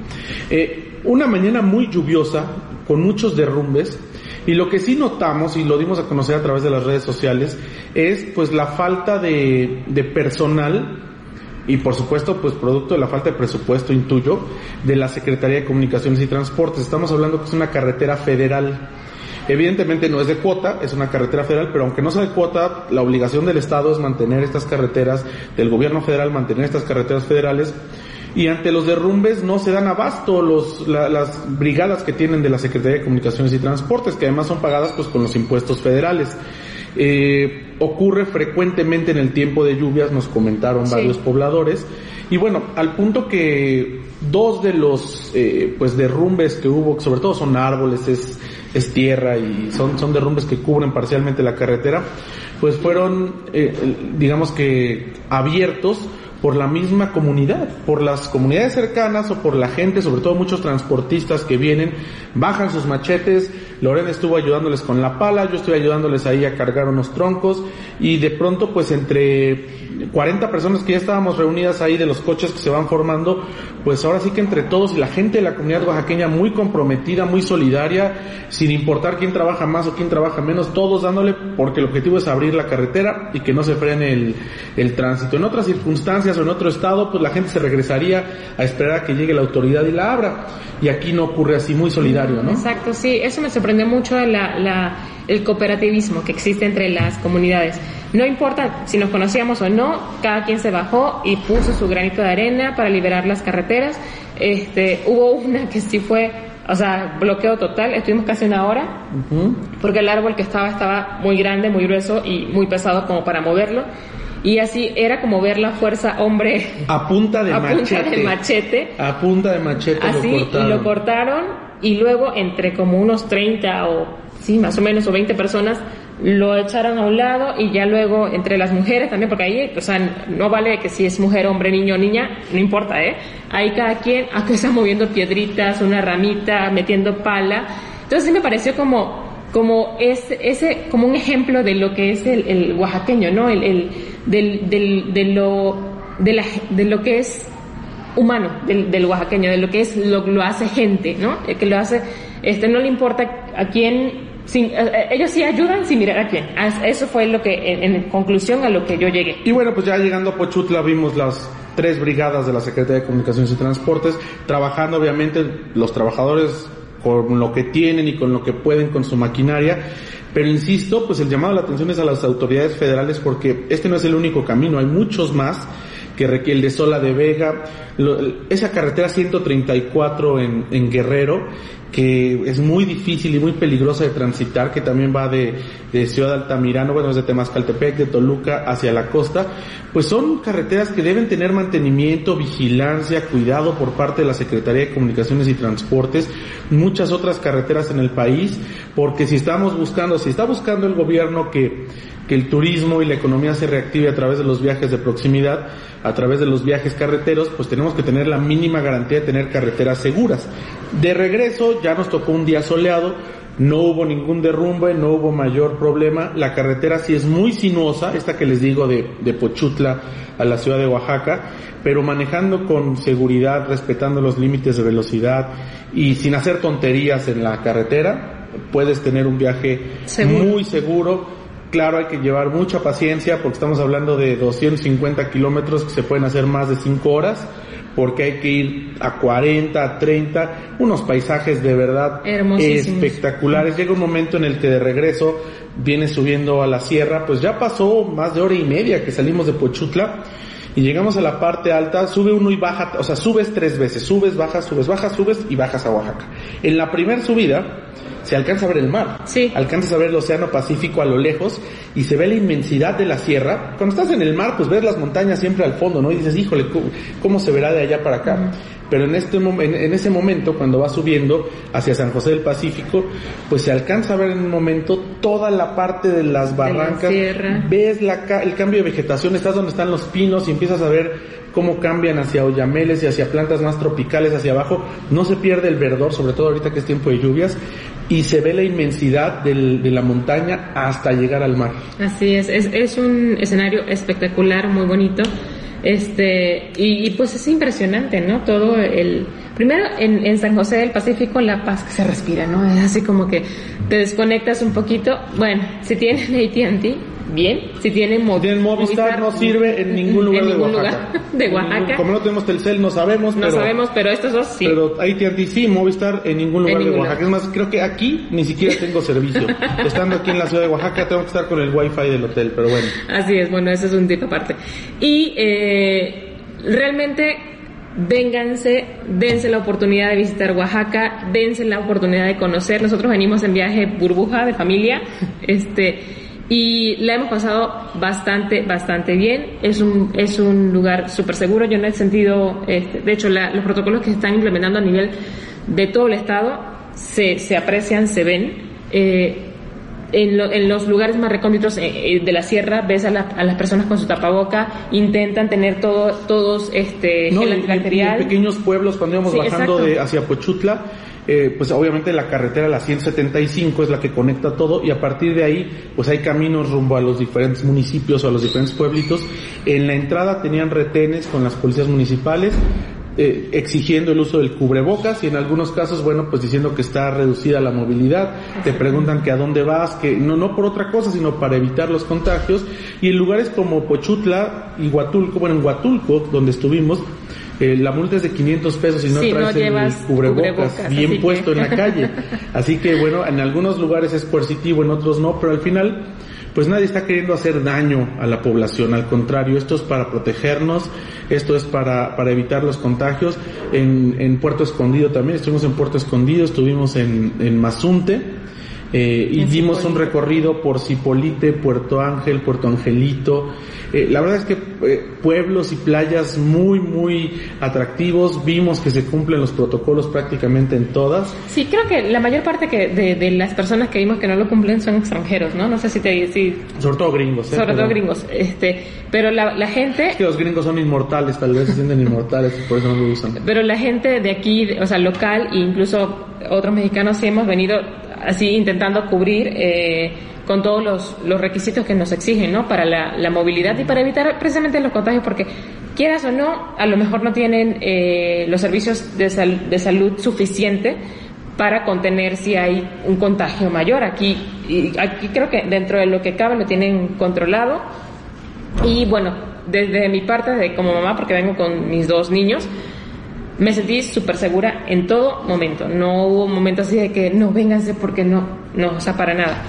Eh, una mañana muy lluviosa, con muchos derrumbes, y lo que sí notamos, y lo dimos a conocer a través de las redes sociales, es pues la falta de, de personal y por supuesto, pues producto de la falta de presupuesto, intuyo, de la Secretaría de Comunicaciones y Transportes. Estamos hablando que es una carretera federal. Evidentemente no es de cuota, es una carretera federal, pero aunque no sea de cuota, la obligación del Estado es mantener estas carreteras, del gobierno federal mantener estas carreteras federales, y ante los derrumbes no se dan abasto los, la- las brigadas que tienen de la Secretaría de Comunicaciones y Transportes, que además son pagadas pues con los impuestos federales. Eh, ocurre frecuentemente en el tiempo de lluvias, nos comentaron Sí. varios pobladores, y bueno, al punto que dos de los eh, pues derrumbes que hubo, sobre todo son árboles, es, es tierra y son, son derrumbes que cubren parcialmente la carretera, pues fueron, eh, digamos que abiertos por la misma comunidad, por las comunidades cercanas o por la gente, sobre todo muchos transportistas que vienen, bajan sus machetes, Lorena estuvo ayudándoles con la pala, yo estoy ayudándoles ahí a cargar unos troncos y de pronto pues entre 40 personas que ya estábamos reunidas ahí de los coches que se van formando, pues ahora sí que entre todos y la gente de la comunidad oaxaqueña muy comprometida, muy solidaria, sin importar quién trabaja más o quién trabaja menos, todos dándole porque el objetivo es abrir la carretera y que no se frene el, el tránsito. En otras circunstancias o en otro estado, pues la gente se regresaría a esperar a que llegue la autoridad y la abra. Y aquí no ocurre así, muy solidario, ¿no? Exacto, sí, eso me sorprendió mucho la, la- el cooperativismo que existe entre las comunidades. No importa si nos conocíamos o no, cada quien se bajó y puso su granito de arena para liberar las carreteras. Este, hubo una que sí fue, o sea, bloqueo total, estuvimos casi una hora porque el árbol que estaba estaba muy grande, muy grueso y muy pesado como para moverlo. Y así era como ver la fuerza hombre A punta de a machete. punta de machete A punta de machete Así lo cortaron. y lo cortaron y luego entre como unos 30 o sí, más o menos o 20 personas lo echaron a un lado y ya luego entre las mujeres también porque ahí, o sea, no vale que si es mujer, hombre, niño niña, no importa, ¿eh? Ahí cada quien acá está moviendo piedritas, una ramita, metiendo pala. Entonces sí me pareció como como ese, ese como un ejemplo de lo que es el, el oaxaqueño, ¿no? El, el del, del, de lo de la de lo que es humano del, del oaxaqueño, de lo que es lo, lo hace gente, ¿no? El que lo hace, este, no le importa a quién, sin, eh, eh, ellos sí ayudan sin mirar a quién. As- Eso fue lo que, en, en conclusión, a lo que yo llegué. Y bueno, pues ya llegando a Pochutla vimos las tres brigadas de la Secretaría de Comunicaciones y Transportes, trabajando obviamente los trabajadores con lo que tienen y con lo que pueden con su maquinaria. Pero insisto, pues el llamado a la atención es a las autoridades federales porque este no es el único camino, hay muchos más que requiere el de Sola de Vega, esa carretera 134 en, Guerrero, que es muy difícil y muy peligrosa de transitar, que también va de, de Ciudad Altamirano, bueno, desde Temascaltepec, de Toluca hacia la costa, pues son carreteras que deben tener mantenimiento, vigilancia, cuidado por parte de la Secretaría de Comunicaciones y Transportes, muchas otras carreteras en el país, porque si estamos buscando, si está buscando el gobierno que, que el turismo y la economía se reactive a través de los viajes de proximidad, a través de los viajes carreteros, pues tenemos que tener la mínima garantía de tener carreteras seguras. De regreso ya nos tocó un día soleado, no hubo ningún derrumbe, no hubo mayor problema. La carretera sí es muy sinuosa, esta que les digo de, de Pochutla a la ciudad de Oaxaca, pero manejando con seguridad, respetando los límites de velocidad y sin hacer tonterías en la carretera, puedes tener un viaje Seguro. muy seguro. Claro, hay que llevar mucha paciencia porque estamos hablando de 250 kilómetros que se pueden hacer más de 5 horas porque hay que ir a 40, a 30, unos paisajes de verdad espectaculares. Llega un momento en el que de regreso vienes subiendo a la sierra, pues ya pasó más de hora y media que salimos de Pochutla y llegamos a la parte alta, sube uno y baja, o sea, subes tres veces, subes, bajas, subes, bajas, subes y bajas a Oaxaca. En la primera subida se alcanza a ver el mar, Sí. alcanzas a ver el océano Pacífico a lo lejos y se ve la inmensidad de la sierra. Cuando estás en el mar, pues ves las montañas siempre al fondo, ¿no? Y dices, híjole, ¿cómo, cómo se verá de allá para acá? Pero en este en, en ese momento, cuando vas subiendo hacia San José del Pacífico, pues se alcanza a ver en un momento toda la parte de las barrancas, ves la, ca- el cambio de vegetación, estás donde están los pinos y empiezas a ver cómo cambian hacia oyameles y hacia plantas más tropicales hacia abajo, no se pierde el verdor, sobre todo ahorita que es tiempo de lluvias, y se ve la inmensidad del- de la montaña hasta llegar al mar. Así es, es, un escenario espectacular, muy bonito. Este, y, y pues es impresionante, ¿no? Todo el, primero en, en San José del Pacífico la paz que se respira, ¿no? Es así como que te desconectas un poquito. Bueno, si tienen AT&T, bien. Si tienen, Mo- Tienen Movistar, no sirve en ningún lugar en de ningún Oaxaca. lugar de En ningún- Oaxaca. como no tenemos Telcel, no sabemos, no pero, sabemos, pero estos dos sí. pero AT&T sí, Movistar en ningún lugar En de ningún Oaxaca. Es más, creo que aquí ni siquiera tengo servicio. Estando aquí en la ciudad de Oaxaca tengo que estar con el wifi del hotel, pero bueno. Así es, bueno, ese es un tip aparte. Y eh, realmente vénganse, dense la oportunidad de visitar Oaxaca, dense la oportunidad de conocer. Nosotros venimos en viaje burbuja de familia, este, y la hemos pasado bastante, bastante bien. Es un, es un lugar súper seguro. Yo no he sentido, este, de hecho, la- los protocolos que se están implementando a nivel de todo el estado se, se aprecian, se ven. Eh, en, lo- en los lugares más recónditos eh, eh, de la sierra ves a, la- a las personas con su tapaboca, intentan tener todo, todos este No, gel y- y- en pequeños pueblos, cuando íbamos Sí, bajando de hacia Pochutla, eh, pues obviamente la carretera, la 175, es la que conecta todo y a partir de ahí, pues hay caminos rumbo a los diferentes municipios o a los diferentes pueblitos. En la entrada tenían retenes con las policías municipales, eh, exigiendo el uso del cubrebocas y en algunos casos, bueno, pues diciendo que está reducida la movilidad, te preguntan que a dónde vas, que no, no por otra cosa, sino para evitar los contagios. Y en lugares como Pochutla y Huatulco, bueno, en Huatulco, donde estuvimos, eh, la multa es de 500 pesos y no no traes el cubrebocas, cubrebocas, bien puesto que- en la calle. Así que bueno, en algunos lugares es coercitivo, en otros no, pero al final pues nadie está queriendo hacer daño a la población, al contrario, esto es para protegernos, esto es para, para evitar los contagios. En, en Puerto Escondido también, estuvimos en Puerto Escondido, estuvimos en, en Mazunte, eh, y dimos un recorrido por Cipolite, Puerto Ángel, Puerto Angelito. Eh, la verdad es que eh, pueblos y playas muy, muy atractivos. Vimos que se cumplen los protocolos prácticamente en todas. Sí, creo que la mayor parte que de, de las personas que vimos que no lo cumplen son extranjeros, ¿no? No sé si te si, Sobre todo gringos. ¿eh? sobre todo gringos, este, pero la, la gente Es que los gringos son inmortales, tal vez se sienten inmortales y por eso no lo usan. Pero la gente de aquí, o sea, local e incluso otros mexicanos sí hemos venido así intentando cubrir eh, con todos los, requisitos que nos exigen, ¿no? Para la, la movilidad y para evitar precisamente los contagios, porque quieras o no, a lo mejor no tienen eh, los servicios de, sal- de salud suficiente para contener si hay un contagio mayor. Aquí, y aquí creo que dentro de lo que cabe lo tienen controlado. Y bueno, desde mi parte, de como mamá, porque vengo con mis dos niños, me sentí súper segura en todo momento. No hubo momentos así de que no vénganse porque no, no, o sea, para nada.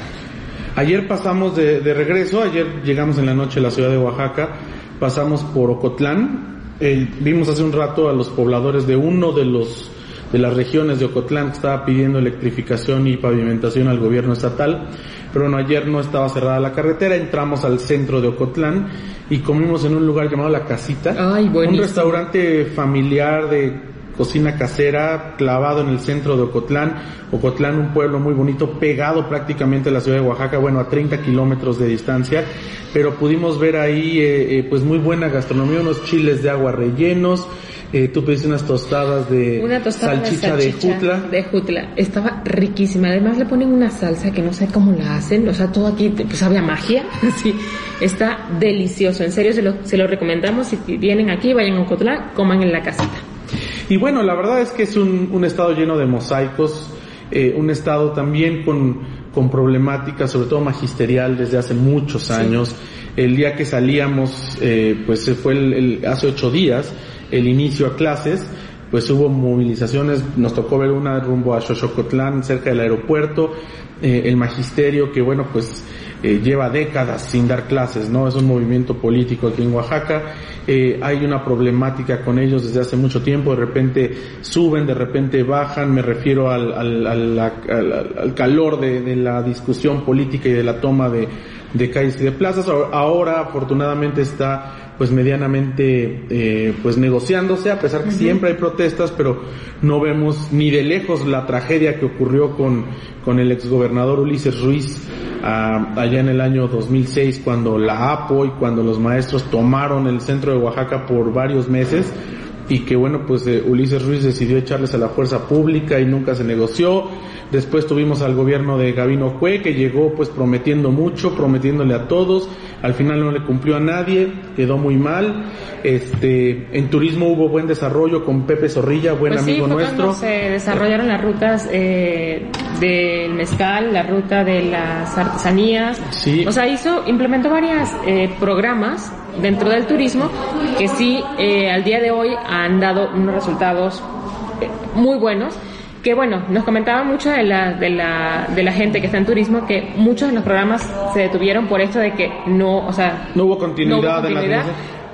Ayer pasamos de, de regreso, ayer llegamos en la noche a la ciudad de Oaxaca, pasamos por Ocotlán, vimos hace un rato a los pobladores de uno de los de las regiones de Ocotlán que estaba pidiendo electrificación y pavimentación al gobierno estatal, pero bueno, ayer no estaba cerrada la carretera, entramos al centro de Ocotlán y comimos en un lugar llamado La Casita, Ay, un restaurante familiar de cocina casera clavado en el centro de Ocotlán. Ocotlán, un pueblo muy bonito, pegado prácticamente a la ciudad de Oaxaca, bueno, a 30 kilómetros de distancia, pero pudimos ver ahí, eh, eh, pues muy buena gastronomía, unos chiles de agua rellenos, eh, tú pediste unas tostadas de Una tostada salchicha, de, de salchicha jutla. de jutla. Estaba riquísima. Además le ponen una salsa que no sé cómo la hacen. O sea, todo aquí pues sabe a magia. Sí, está delicioso. En serio, se lo, se lo recomendamos. Si vienen aquí, vayan a Ocotlán, coman en la casita. Y bueno, la verdad es que es un, un estado lleno de mosaicos, eh, un estado también con, con problemática, sobre todo magisterial, desde hace muchos años. El día que salíamos, eh, pues se fue el, el- hace ocho días, el inicio a clases, pues hubo movilizaciones, nos tocó ver una rumbo a Xochocotlán, cerca del aeropuerto, eh, el magisterio que bueno, pues eh, lleva décadas sin dar clases, ¿no? Es un movimiento político aquí en Oaxaca, eh, hay una problemática con ellos desde hace mucho tiempo, de repente suben, de repente bajan, me refiero al, al, al, al calor de, de la discusión política y de la toma de, de calles y de plazas. Ahora afortunadamente está pues medianamente eh, pues negociándose a pesar que siempre hay protestas pero no vemos ni de lejos la tragedia que ocurrió con con el exgobernador Ulises Ruiz ah, allá en el año 2006 cuando la APO y cuando los maestros tomaron el centro de Oaxaca por varios meses y que bueno pues eh, Ulises Ruiz decidió echarles a la fuerza pública y nunca se negoció. Después tuvimos al gobierno de Gabino Cue que llegó pues prometiendo mucho prometiéndole a todos al final no le cumplió a nadie quedó muy mal este en turismo hubo buen desarrollo con Pepe Zorrilla buen Pues sí, amigo fue nuestro cuando se desarrollaron las rutas eh, del mezcal, la ruta de las artesanías. Sí. O sea, hizo, implementó varios programas dentro del turismo que sí, eh, al día de hoy han dado unos resultados eh, muy buenos. Que bueno, nos comentaba mucho de la, de la, de la gente que está en turismo que muchos de los programas se detuvieron por esto de que no, o sea, no hubo continuidad, No hubo en la continuidad.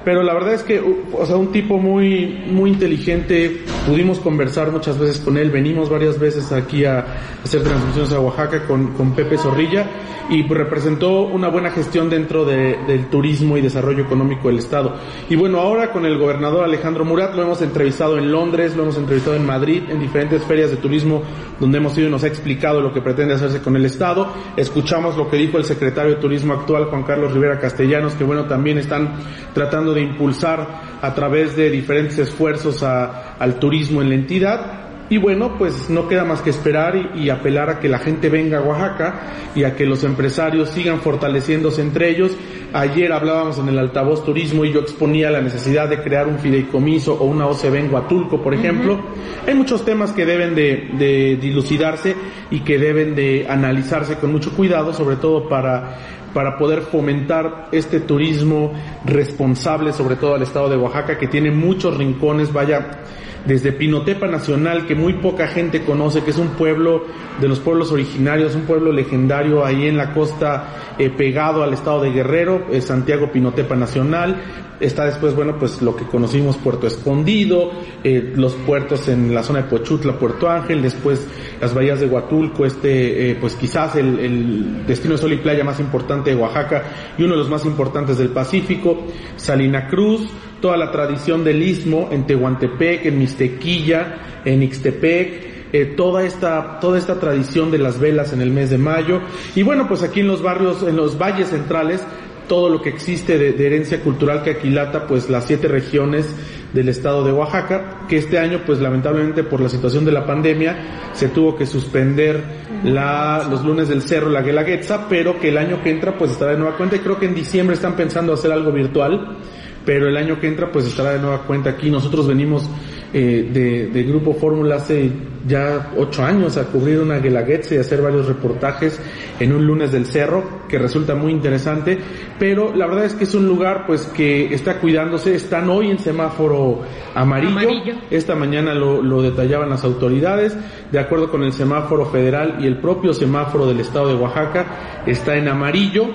Pero la verdad es que o sea un tipo muy muy inteligente pudimos conversar muchas veces con él venimos varias veces aquí a hacer transmisiones a Oaxaca con, con Pepe Zorrilla y pues, representó una buena gestión dentro de- del turismo y desarrollo económico del estado. Y bueno ahora con el gobernador Alejandro Murat lo hemos entrevistado en Londres lo hemos entrevistado en Madrid en diferentes ferias de turismo donde hemos ido y nos ha explicado lo que pretende hacerse con el estado. Escuchamos lo que dijo el secretario de turismo actual Juan Carlos Rivera Castellanos que bueno también están tratando de impulsar a través de diferentes esfuerzos a- al turismo en la entidad. Y bueno, pues no queda más que esperar y, y apelar a que la gente venga a Oaxaca y a que los empresarios sigan fortaleciéndose entre ellos. Ayer hablábamos en el altavoz turismo y yo exponía la necesidad de crear un fideicomiso o una OCB en Huatulco, por ejemplo. Hay muchos temas que deben de, de dilucidarse y que deben de analizarse con mucho cuidado, sobre todo para para poder fomentar este turismo responsable, sobre todo al estado de Oaxaca, que tiene muchos rincones, vaya, desde Pinotepa Nacional, que muy poca gente conoce, que es un pueblo de los pueblos originarios, un pueblo legendario ahí en la costa eh, pegado al estado de Guerrero, eh, Santiago Pinotepa Nacional, está después, bueno, pues lo que conocimos Puerto Escondido, eh, los puertos en la zona de Pochutla, Puerto Ángel, después las bahías de Huatulco, este, eh, pues quizás el, el destino de sol y playa más importante de Oaxaca y uno de los más importantes del Pacífico, Salina Cruz, toda la tradición del istmo en Tehuantepec, en Mixtequilla, en Ixtepec, eh, toda esta toda esta tradición de las velas en el mes de mayo. Y bueno pues aquí en los barrios en los valles centrales todo lo que existe de, herencia cultural que aquilata pues las siete regiones del estado de Oaxaca que este año pues lamentablemente por la situación de la pandemia se tuvo que suspender la, los lunes del cerro la Guelaguetza pero que el año que entra pues estará de nueva cuenta y creo que en diciembre están pensando hacer algo virtual pero el año que entra pues estará de nueva cuenta aquí. Nosotros venimos eh, de, de, Grupo Fórmula hace ya ocho años a cubrir una Guelaguetze y hacer varios reportajes en un lunes del cerro que resulta muy interesante, pero la verdad es que es un lugar pues que está cuidándose, están hoy en semáforo amarillo, esta mañana lo, lo detallaban las autoridades, de acuerdo con el semáforo federal y el propio semáforo del estado de Oaxaca, está en amarillo,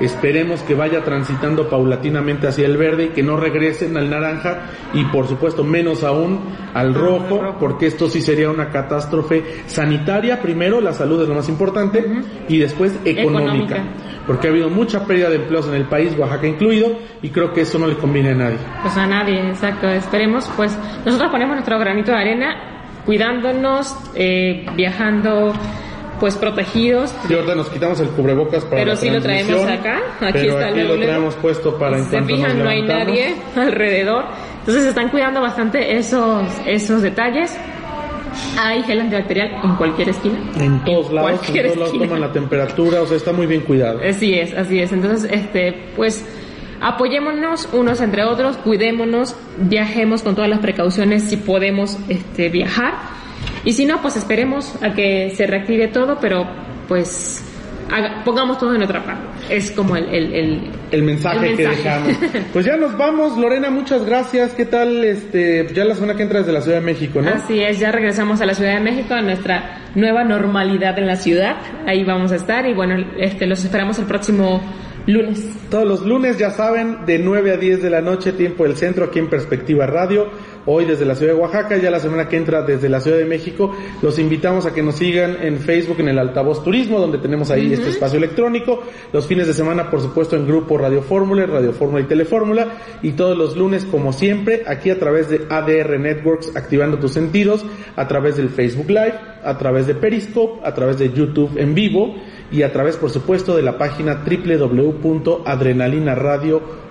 Esperemos que vaya transitando paulatinamente hacia el verde y que no regresen al naranja y por supuesto menos aún al rojo, porque esto sí sería una catástrofe sanitaria, primero la salud es lo más importante y después económica, porque ha habido mucha pérdida de empleos en el país, Oaxaca incluido, y creo que eso no le conviene a nadie. Pues a nadie, exacto. Esperemos, pues nosotros ponemos nuestro granito de arena cuidándonos, eh, viajando pues protegidos. Y ahorita nos quitamos el cubrebocas para Pero si lo traemos acá, aquí pero está aquí lo traemos puesto para en Se fijan, no hay nadie alrededor. Entonces se están cuidando bastante esos, esos detalles. Hay gel antibacterial en cualquier esquina. En todos lados, en todos lados toman la temperatura, o sea, está muy bien cuidado. Así es, así es. Entonces, este, pues apoyémonos unos entre otros, cuidémonos, viajemos con todas las precauciones si podemos este, viajar y si no, pues esperemos a que se reactive todo, pero pues pongamos todo en otra parte. Es como el, el, el, mensaje, que dejamos. Pues ya nos vamos, Lorena, muchas gracias. ¿Qué tal? Este, ya la zona que entra desde la Ciudad de México, ¿no? Así es, ya regresamos a la Ciudad de México, a nuestra nueva normalidad en la ciudad. Ahí vamos a estar y bueno, este, los esperamos el próximo lunes. Todos los lunes, ya saben, de 9 a 10 de la noche, tiempo del centro, aquí en Perspectiva Radio hoy desde la ciudad de Oaxaca, ya la semana que entra desde la ciudad de México. Los invitamos a que nos sigan en Facebook en el Altavoz Turismo, donde tenemos ahí este espacio electrónico. Los fines de semana, por supuesto, en grupo Radio Fórmula, Radio Fórmula y Telefórmula. Y todos los lunes, como siempre, aquí a través de ADR Networks, activando tus sentidos, a través del Facebook Live, a través de Periscope, a través de YouTube en vivo y a través, por supuesto, de la página www.adrenalinaradio.com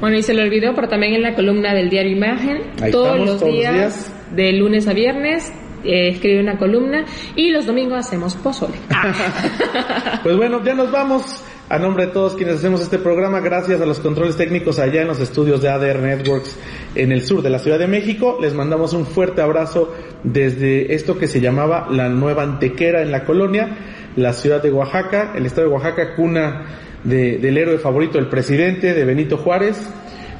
bueno, y se le olvidó, pero también en la columna del diario Imagen, todos, los, días, de lunes a viernes, eh, escribe una columna y los domingos hacemos pozole. pues bueno, ya nos vamos. A nombre de todos quienes hacemos este programa, gracias a los controles técnicos allá en los estudios de ADR Networks en el sur de la Ciudad de México, les mandamos un fuerte abrazo desde esto que se llamaba la Nueva Antequera en la colonia, la ciudad de Oaxaca, el estado de Oaxaca, cuna del héroe favorito del presidente, de Benito Juárez,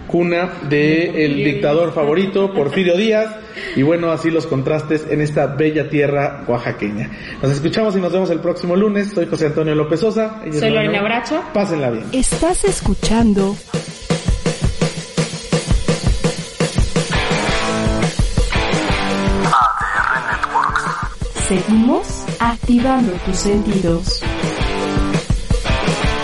cuna del dictador favorito, Porfirio Díaz, y bueno, así los contrastes en esta bella tierra oaxaqueña. Nos escuchamos y nos vemos el próximo lunes. Soy José Antonio López Sosa. Soy Lorena Bracho. Pásenla bien. Estás escuchando ADR Networks. Seguimos activando tus sentidos.